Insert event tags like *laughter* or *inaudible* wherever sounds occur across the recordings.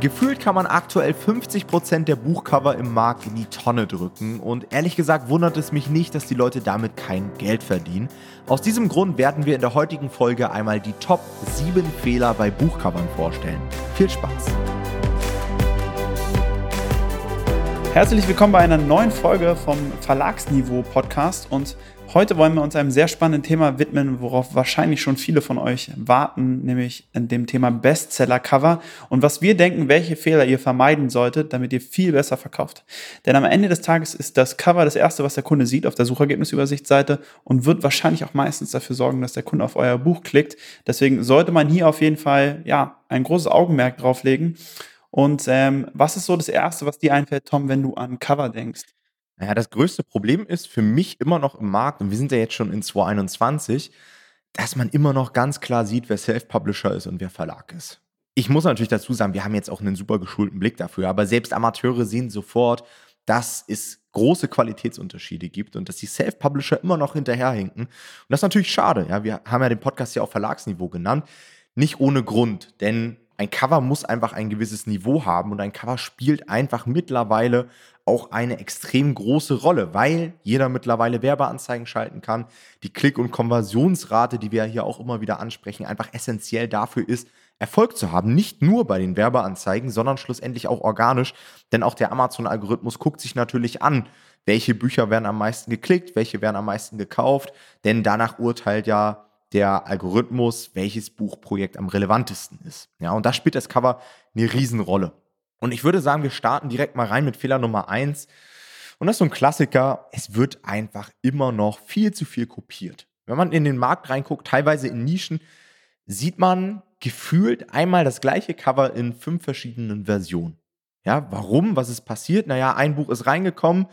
Gefühlt kann man aktuell 50% der Buchcover im Markt in die Tonne drücken und ehrlich gesagt wundert es mich nicht, dass die Leute damit kein Geld verdienen. Aus diesem Grund werden wir in der heutigen Folge einmal die Top 7 Fehler bei Buchcovern vorstellen. Viel Spaß! Herzlich willkommen bei einer neuen Folge vom Verlagsniveau Podcast und Heute wollen wir uns einem sehr spannenden Thema widmen, worauf wahrscheinlich schon viele von euch warten, nämlich dem Thema Bestseller-Cover und was wir denken, welche Fehler ihr vermeiden solltet, damit ihr viel besser verkauft. Denn am Ende des Tages ist das Cover das erste, was der Kunde sieht auf der Suchergebnisübersichtsseite und wird wahrscheinlich auch meistens dafür sorgen, dass der Kunde auf euer Buch klickt. Deswegen sollte man hier auf jeden Fall ja ein großes Augenmerk drauflegen. Und ähm, was ist so das Erste, was dir einfällt, Tom, wenn du an Cover denkst? Naja, das größte Problem ist für mich immer noch im Markt, und wir sind ja jetzt schon in 2021, dass man immer noch ganz klar sieht, wer Self-Publisher ist und wer Verlag ist. Ich muss natürlich dazu sagen, wir haben jetzt auch einen super geschulten Blick dafür, aber selbst Amateure sehen sofort, dass es große Qualitätsunterschiede gibt und dass die Self-Publisher immer noch hinterherhinken. Und das ist natürlich schade. Ja, wir haben ja den Podcast ja auf Verlagsniveau genannt. Nicht ohne Grund, denn ein Cover muss einfach ein gewisses Niveau haben und ein Cover spielt einfach mittlerweile auch eine extrem große Rolle, weil jeder mittlerweile Werbeanzeigen schalten kann. Die Klick- und Konversionsrate, die wir hier auch immer wieder ansprechen, einfach essentiell dafür ist, Erfolg zu haben. Nicht nur bei den Werbeanzeigen, sondern schlussendlich auch organisch. Denn auch der Amazon-Algorithmus guckt sich natürlich an, welche Bücher werden am meisten geklickt, welche werden am meisten gekauft. Denn danach urteilt ja der Algorithmus, welches Buchprojekt am relevantesten ist. Ja, und da spielt das Cover eine Riesenrolle. Und ich würde sagen, wir starten direkt mal rein mit Fehler Nummer eins. Und das ist so ein Klassiker. Es wird einfach immer noch viel zu viel kopiert. Wenn man in den Markt reinguckt, teilweise in Nischen, sieht man gefühlt einmal das gleiche Cover in fünf verschiedenen Versionen. Ja, warum? Was ist passiert? Naja, ein Buch ist reingekommen,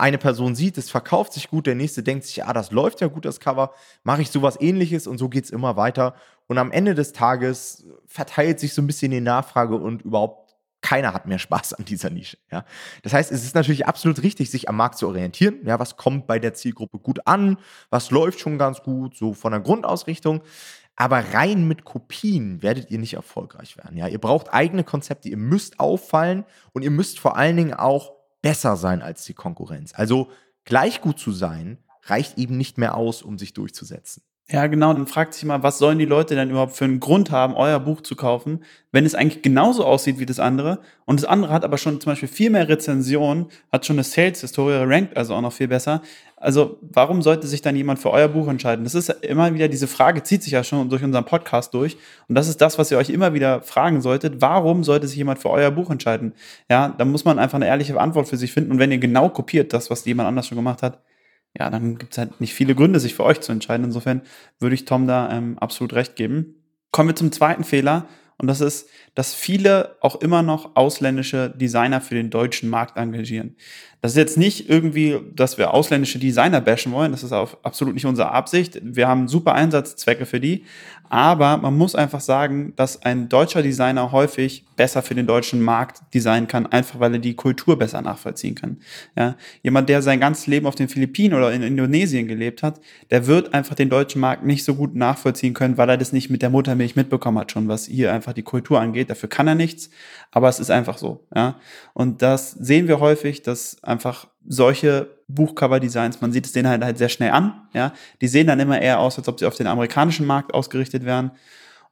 eine Person sieht, es verkauft sich gut, der nächste denkt sich, ah, das läuft ja gut, das Cover, mache ich sowas ähnliches und so geht es immer weiter. Und am Ende des Tages verteilt sich so ein bisschen die Nachfrage und überhaupt keiner hat mehr Spaß an dieser Nische. Ja? Das heißt, es ist natürlich absolut richtig, sich am Markt zu orientieren. Ja, was kommt bei der Zielgruppe gut an? Was läuft schon ganz gut, so von der Grundausrichtung? Aber rein mit Kopien werdet ihr nicht erfolgreich werden. Ja, ihr braucht eigene Konzepte, ihr müsst auffallen und ihr müsst vor allen Dingen auch besser sein als die Konkurrenz. Also gleich gut zu sein, reicht eben nicht mehr aus, um sich durchzusetzen. Ja, genau. Dann fragt sich mal, was sollen die Leute denn überhaupt für einen Grund haben, euer Buch zu kaufen, wenn es eigentlich genauso aussieht wie das andere und das andere hat aber schon zum Beispiel viel mehr Rezensionen, hat schon eine Sales-Historie, rankt also auch noch viel besser. Also warum sollte sich dann jemand für euer Buch entscheiden? Das ist immer wieder, diese Frage zieht sich ja schon durch unseren Podcast durch und das ist das, was ihr euch immer wieder fragen solltet. Warum sollte sich jemand für euer Buch entscheiden? Ja, da muss man einfach eine ehrliche Antwort für sich finden und wenn ihr genau kopiert, das, was jemand anders schon gemacht hat, ja, dann gibt es halt nicht viele Gründe, sich für euch zu entscheiden. Insofern würde ich Tom da ähm, absolut recht geben. Kommen wir zum zweiten Fehler. Und das ist, dass viele auch immer noch ausländische Designer für den deutschen Markt engagieren. Das ist jetzt nicht irgendwie, dass wir ausländische Designer bashen wollen. Das ist auch absolut nicht unsere Absicht. Wir haben super Einsatzzwecke für die. Aber man muss einfach sagen, dass ein deutscher Designer häufig besser für den deutschen Markt designen kann, einfach weil er die Kultur besser nachvollziehen kann. Ja, jemand, der sein ganzes Leben auf den Philippinen oder in Indonesien gelebt hat, der wird einfach den deutschen Markt nicht so gut nachvollziehen können, weil er das nicht mit der Muttermilch mitbekommen hat schon, was hier einfach die Kultur angeht. Dafür kann er nichts, aber es ist einfach so. Ja, und das sehen wir häufig, dass einfach solche Buchcover-Designs, man sieht es denen halt, halt sehr schnell an, ja. Die sehen dann immer eher aus, als ob sie auf den amerikanischen Markt ausgerichtet wären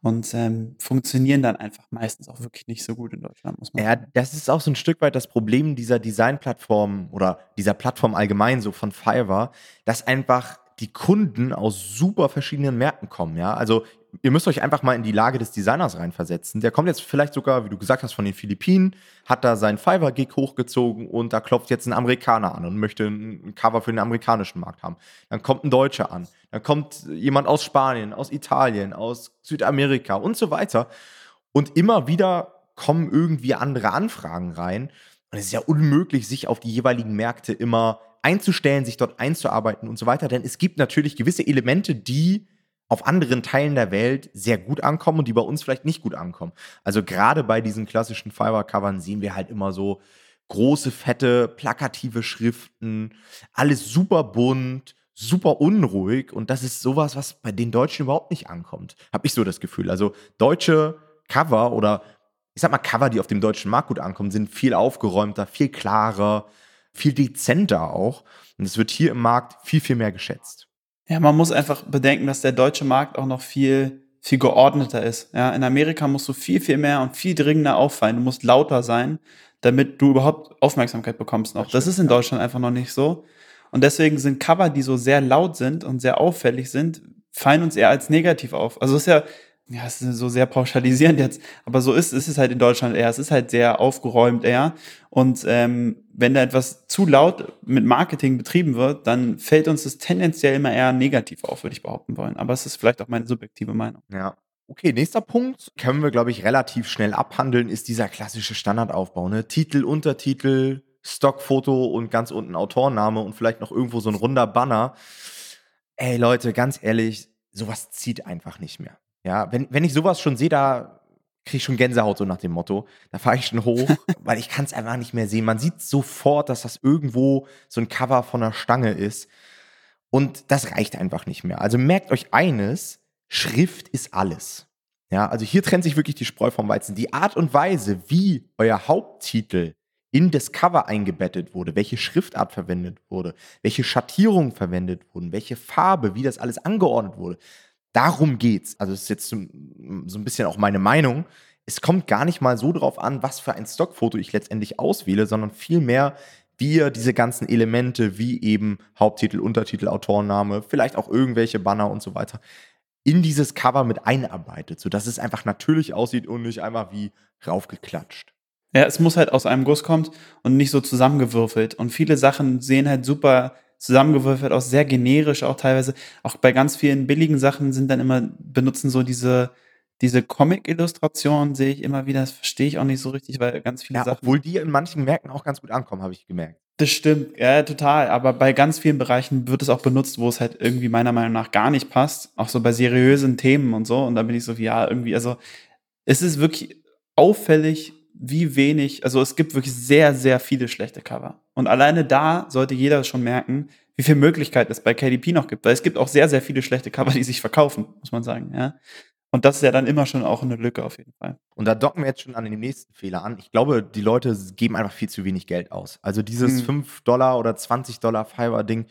und ähm, funktionieren dann einfach meistens auch wirklich nicht so gut in Deutschland, muss man Ja, das ist auch so ein Stück weit das Problem dieser Designplattform oder dieser Plattform allgemein, so von Fiverr, dass einfach die Kunden aus super verschiedenen Märkten kommen, ja. Also ihr müsst euch einfach mal in die Lage des Designers reinversetzen. Der kommt jetzt vielleicht sogar, wie du gesagt hast, von den Philippinen, hat da seinen Fiverr-Gig hochgezogen und da klopft jetzt ein Amerikaner an und möchte ein Cover für den amerikanischen Markt haben. Dann kommt ein Deutscher an. Dann kommt jemand aus Spanien, aus Italien, aus Südamerika und so weiter. Und immer wieder kommen irgendwie andere Anfragen rein. Und es ist ja unmöglich, sich auf die jeweiligen Märkte immer einzustellen, sich dort einzuarbeiten und so weiter. Denn es gibt natürlich gewisse Elemente, die auf anderen Teilen der Welt sehr gut ankommen und die bei uns vielleicht nicht gut ankommen. Also gerade bei diesen klassischen Fiverr-Covern sehen wir halt immer so große, fette, plakative Schriften, alles super bunt, super unruhig und das ist sowas, was bei den Deutschen überhaupt nicht ankommt. Habe ich so das Gefühl. Also deutsche Cover oder ich sag mal, Cover, die auf dem deutschen Markt gut ankommen, sind viel aufgeräumter, viel klarer, viel dezenter auch. Und es wird hier im Markt viel, viel mehr geschätzt. Ja, man muss einfach bedenken, dass der deutsche Markt auch noch viel, viel geordneter ist. Ja, in Amerika musst du viel, viel mehr und viel dringender auffallen. Du musst lauter sein, damit du überhaupt Aufmerksamkeit bekommst noch. Das, das ist in Deutschland einfach noch nicht so. Und deswegen sind Cover, die so sehr laut sind und sehr auffällig sind, fallen uns eher als negativ auf. Also es ist ja, ja, es ist so sehr pauschalisierend jetzt, aber so ist, ist es halt in Deutschland eher. Es ist halt sehr aufgeräumt eher. Und ähm, wenn da etwas zu laut mit Marketing betrieben wird, dann fällt uns das tendenziell immer eher negativ auf, würde ich behaupten wollen. Aber es ist vielleicht auch meine subjektive Meinung. Ja. Okay, nächster Punkt, können wir, glaube ich, relativ schnell abhandeln, ist dieser klassische Standardaufbau. Ne? Titel, Untertitel, Stockfoto und ganz unten Autorname und vielleicht noch irgendwo so ein runder Banner. Ey Leute, ganz ehrlich, sowas zieht einfach nicht mehr. Ja, wenn, wenn ich sowas schon sehe, da kriege ich schon Gänsehaut so nach dem Motto. Da fahre ich schon hoch, *laughs* weil ich kann es einfach nicht mehr sehen. Man sieht sofort, dass das irgendwo so ein Cover von der Stange ist. Und das reicht einfach nicht mehr. Also merkt euch eines, Schrift ist alles. Ja, also hier trennt sich wirklich die Spreu vom Weizen. Die Art und Weise, wie euer Haupttitel in das Cover eingebettet wurde, welche Schriftart verwendet wurde, welche Schattierungen verwendet wurden, welche Farbe, wie das alles angeordnet wurde. Darum geht's. Also das ist jetzt so, ein bisschen auch meine Meinung. Es kommt gar nicht mal so drauf an, was für ein Stockfoto ich letztendlich auswähle, sondern vielmehr, wie ihr diese ganzen Elemente, wie eben Haupttitel, Untertitel, Autorenname, vielleicht auch irgendwelche Banner und so weiter, in dieses Cover mit einarbeitet, sodass es einfach natürlich aussieht und nicht einfach wie raufgeklatscht. Ja, es muss halt aus einem Guss kommen und nicht so zusammengewürfelt. Und viele Sachen sehen halt super zusammengewürfelt aus, sehr generisch auch teilweise. Auch bei ganz vielen billigen Sachen sind dann immer, benutzen so diese, diese Comic-Illustrationen sehe ich immer wieder, das verstehe ich auch nicht so richtig, weil ganz viele ja, Sachen. Obwohl die in manchen Märkten auch ganz gut ankommen, habe ich gemerkt. Das stimmt, ja, total. Aber bei ganz vielen Bereichen wird es auch benutzt, wo es halt irgendwie meiner Meinung nach gar nicht passt. Auch so bei seriösen Themen und so. Und da bin ich so, ja, irgendwie, also es ist wirklich auffällig, wie wenig, also es gibt wirklich sehr, sehr viele schlechte Cover. Und alleine da sollte jeder schon merken, wie viel Möglichkeit es bei KDP noch gibt. Weil es gibt auch sehr, sehr viele schlechte Cover, die sich verkaufen, muss man sagen, ja. Und das ist ja dann immer schon auch eine Lücke auf jeden Fall. Und da docken wir jetzt schon an den nächsten Fehler an. Ich glaube, die Leute geben einfach viel zu wenig Geld aus. Also dieses hm. 5 Dollar oder 20 Dollar Fiverr-Ding,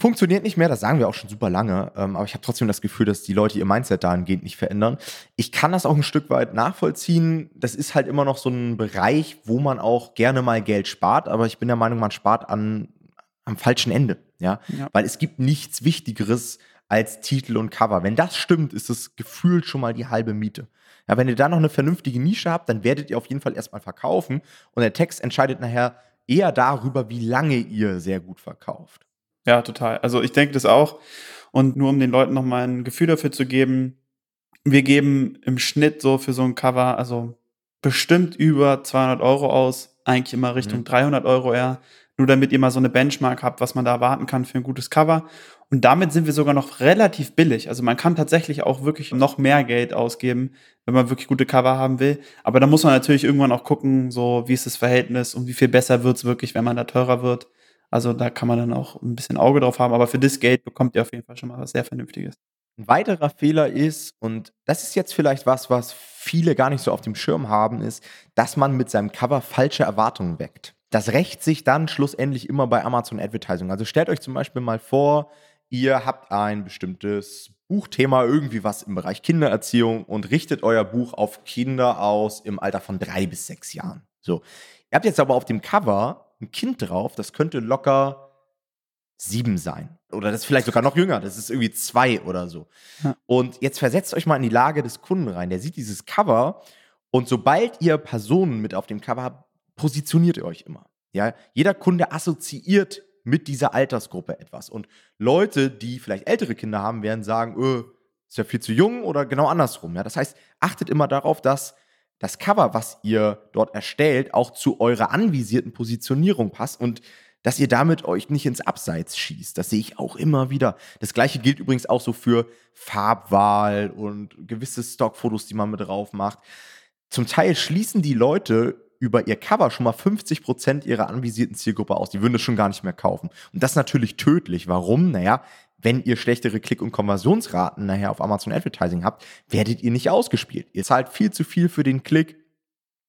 Funktioniert nicht mehr, das sagen wir auch schon super lange, ähm, aber ich habe trotzdem das Gefühl, dass die Leute ihr Mindset dahingehend nicht verändern. Ich kann das auch ein Stück weit nachvollziehen. Das ist halt immer noch so ein Bereich, wo man auch gerne mal Geld spart, aber ich bin der Meinung, man spart an, am falschen Ende. Ja? ja. Weil es gibt nichts Wichtigeres als Titel und Cover. Wenn das stimmt, ist das gefühlt schon mal die halbe Miete. Ja, wenn ihr da noch eine vernünftige Nische habt, dann werdet ihr auf jeden Fall erstmal verkaufen und der Text entscheidet nachher eher darüber, wie lange ihr sehr gut verkauft. Ja, total. Also ich denke das auch. Und nur um den Leuten nochmal ein Gefühl dafür zu geben, wir geben im Schnitt so für so ein Cover, also bestimmt über 200 Euro aus, eigentlich immer Richtung mhm. 300 Euro eher, nur damit ihr mal so eine Benchmark habt, was man da erwarten kann für ein gutes Cover. Und damit sind wir sogar noch relativ billig. Also man kann tatsächlich auch wirklich noch mehr Geld ausgeben, wenn man wirklich gute Cover haben will. Aber da muss man natürlich irgendwann auch gucken, so wie ist das Verhältnis und wie viel besser wird's wirklich, wenn man da teurer wird. Also da kann man dann auch ein bisschen Auge drauf haben, aber für das Geld bekommt ihr auf jeden Fall schon mal was sehr Vernünftiges. Ein weiterer Fehler ist, und das ist jetzt vielleicht was, was viele gar nicht so auf dem Schirm haben, ist, dass man mit seinem Cover falsche Erwartungen weckt. Das rächt sich dann schlussendlich immer bei Amazon Advertising. Also stellt euch zum Beispiel mal vor, ihr habt ein bestimmtes Buchthema, irgendwie was im Bereich Kindererziehung und richtet euer Buch auf Kinder aus im Alter von drei bis sechs Jahren. So. Ihr habt jetzt aber auf dem Cover ein Kind drauf, das könnte locker sieben sein. Oder das ist vielleicht sogar noch jünger, das ist irgendwie zwei oder so. Ja. Und jetzt versetzt euch mal in die Lage des Kunden rein. Der sieht dieses Cover und sobald ihr Personen mit auf dem Cover habt, positioniert ihr euch immer. Ja, jeder Kunde assoziiert mit dieser Altersgruppe etwas. Und Leute, die vielleicht ältere Kinder haben, werden sagen, öh, ist ja viel zu jung oder genau andersrum. Ja, das heißt, achtet immer darauf, dass das Cover, was ihr dort erstellt, auch zu eurer anvisierten Positionierung passt und dass ihr damit euch nicht ins Abseits schießt. Das sehe ich auch immer wieder. Das gleiche gilt übrigens auch so für Farbwahl und gewisse Stockfotos, die man mit drauf macht. Zum Teil schließen die Leute über ihr Cover schon mal 50 Prozent ihrer anvisierten Zielgruppe aus. Die würden es schon gar nicht mehr kaufen. Und das ist natürlich tödlich. Warum? Naja, wenn ihr schlechtere Klick- und Konversionsraten nachher auf Amazon Advertising habt, werdet ihr nicht ausgespielt. Ihr zahlt viel zu viel für den Klick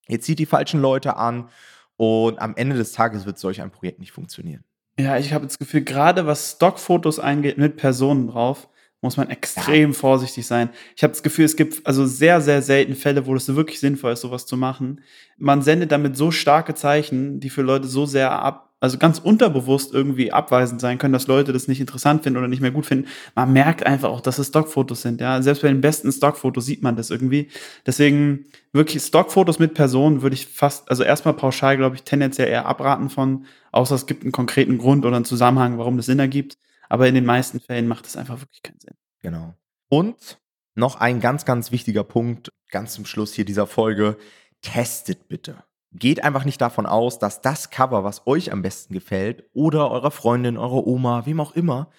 Ihr zieht die falschen Leute an und am Ende des Tages wird solch ein Projekt nicht funktionieren. Ja, ich habe das Gefühl, gerade was Stockfotos angeht mit Personen drauf, muss man extrem ja. vorsichtig sein. Ich habe das Gefühl, es gibt also sehr, sehr selten Fälle, wo es wirklich sinnvoll ist, sowas zu machen. Man sendet damit so starke Zeichen, die für Leute so sehr ab, also ganz unterbewusst irgendwie abweisend sein können, dass Leute das nicht interessant finden oder nicht mehr gut finden. Man merkt einfach auch, dass es Stockfotos sind. Ja, selbst bei den besten Stockfotos sieht man das irgendwie. Deswegen wirklich Stockfotos mit Personen würde ich fast, also erstmal pauschal, glaube ich, tendenziell eher abraten von, außer es gibt einen konkreten Grund oder einen Zusammenhang, warum das Sinn ergibt. Aber in den meisten Fällen macht es einfach wirklich keinen Sinn. Genau. Und noch ein ganz, ganz wichtiger Punkt, ganz zum Schluss hier dieser Folge. Testet bitte. Geht einfach nicht davon aus, dass das Cover, was euch am besten gefällt, oder eurer Freundin, eurer Oma, wem auch immer,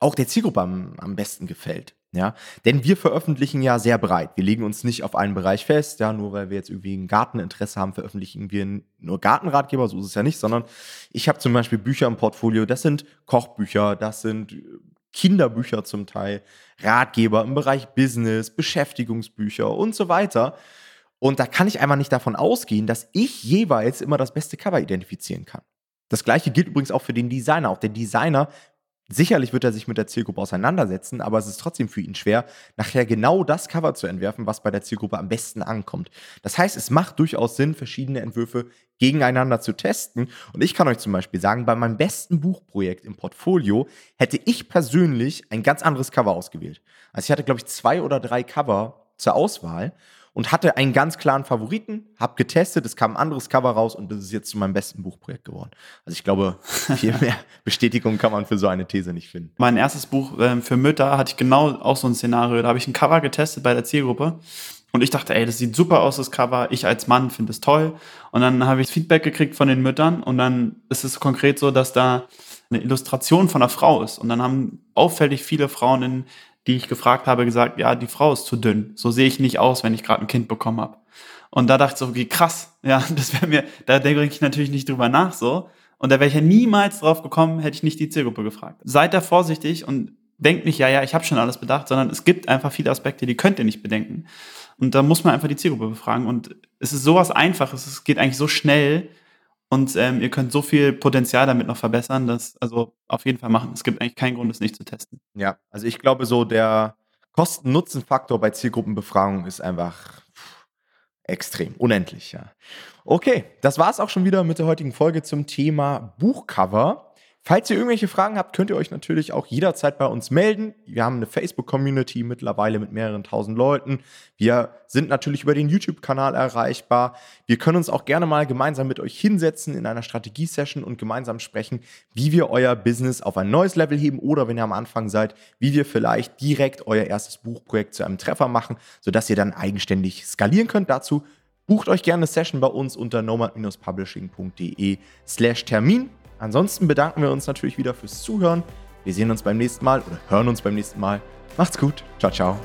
auch der Zielgruppe am, am besten gefällt. Ja, denn wir veröffentlichen ja sehr breit. Wir legen uns nicht auf einen Bereich fest, ja, nur weil wir jetzt irgendwie ein Garteninteresse haben, veröffentlichen wir nur Gartenratgeber, so ist es ja nicht, sondern ich habe zum Beispiel Bücher im Portfolio, das sind Kochbücher, das sind Kinderbücher zum Teil, Ratgeber im Bereich Business, Beschäftigungsbücher und so weiter. Und da kann ich einfach nicht davon ausgehen, dass ich jeweils immer das beste Cover identifizieren kann. Das gleiche gilt übrigens auch für den Designer. Auch der Designer, sicherlich wird er sich mit der Zielgruppe auseinandersetzen, aber es ist trotzdem für ihn schwer, nachher genau das Cover zu entwerfen, was bei der Zielgruppe am besten ankommt. Das heißt, es macht durchaus Sinn, verschiedene Entwürfe gegeneinander zu testen. Und ich kann euch zum Beispiel sagen, bei meinem besten Buchprojekt im Portfolio hätte ich persönlich ein ganz anderes Cover ausgewählt. Also ich hatte, glaube ich, zwei oder drei Cover zur Auswahl und hatte einen ganz klaren Favoriten, habe getestet, es kam ein anderes Cover raus und das ist jetzt zu meinem besten Buchprojekt geworden. Also ich glaube, *laughs* viel mehr Bestätigung kann man für so eine These nicht finden. Mein erstes Buch äh, für Mütter hatte ich genau auch so ein Szenario. Da habe ich ein Cover getestet bei der Zielgruppe und ich dachte, ey, das sieht super aus, das Cover. Ich als Mann finde es toll. Und dann habe ich Feedback gekriegt von den Müttern und dann ist es konkret so, dass da eine Illustration von einer Frau ist. Und dann haben auffällig viele Frauen in die ich gefragt habe, gesagt, ja, die Frau ist zu dünn. So sehe ich nicht aus, wenn ich gerade ein Kind bekommen habe. Und da dachte ich so, okay, krass, ja, *laughs* das wäre mir, da denke ich natürlich nicht drüber nach so. Und da wäre ich ja niemals drauf gekommen, hätte ich nicht die Zielgruppe gefragt. Seid da vorsichtig und denkt nicht, ja, ja, ich habe schon alles bedacht, sondern es gibt einfach viele Aspekte, die könnt ihr nicht bedenken. Und da muss man einfach die Zielgruppe befragen. Und es ist sowas Einfaches, es geht eigentlich so schnell, und ähm, ihr könnt so viel Potenzial damit noch verbessern, dass also auf jeden Fall machen. Es gibt eigentlich keinen Grund, es nicht zu testen. Ja, also ich glaube so, der Kosten-Nutzen-Faktor bei Zielgruppenbefragung ist einfach extrem, unendlich, ja. Okay, das war es auch schon wieder mit der heutigen Folge zum Thema Buchcover. Falls ihr irgendwelche Fragen habt, könnt ihr euch natürlich auch jederzeit bei uns melden. Wir haben eine Facebook-Community mittlerweile mit mehreren tausend Leuten. Wir sind natürlich über den YouTube-Kanal erreichbar. Wir können uns auch gerne mal gemeinsam mit euch hinsetzen in einer Strategie-Session und gemeinsam sprechen, wie wir euer Business auf ein neues Level heben oder wenn ihr am Anfang seid, wie wir vielleicht direkt euer erstes Buchprojekt zu einem Treffer machen, sodass ihr dann eigenständig skalieren könnt. Dazu bucht euch gerne eine Session bei uns unter nomad-publishing.de slash Termin. Ansonsten bedanken wir uns natürlich wieder fürs Zuhören. Wir sehen uns beim nächsten Mal oder hören uns beim nächsten Mal. Macht's gut. Ciao, ciao.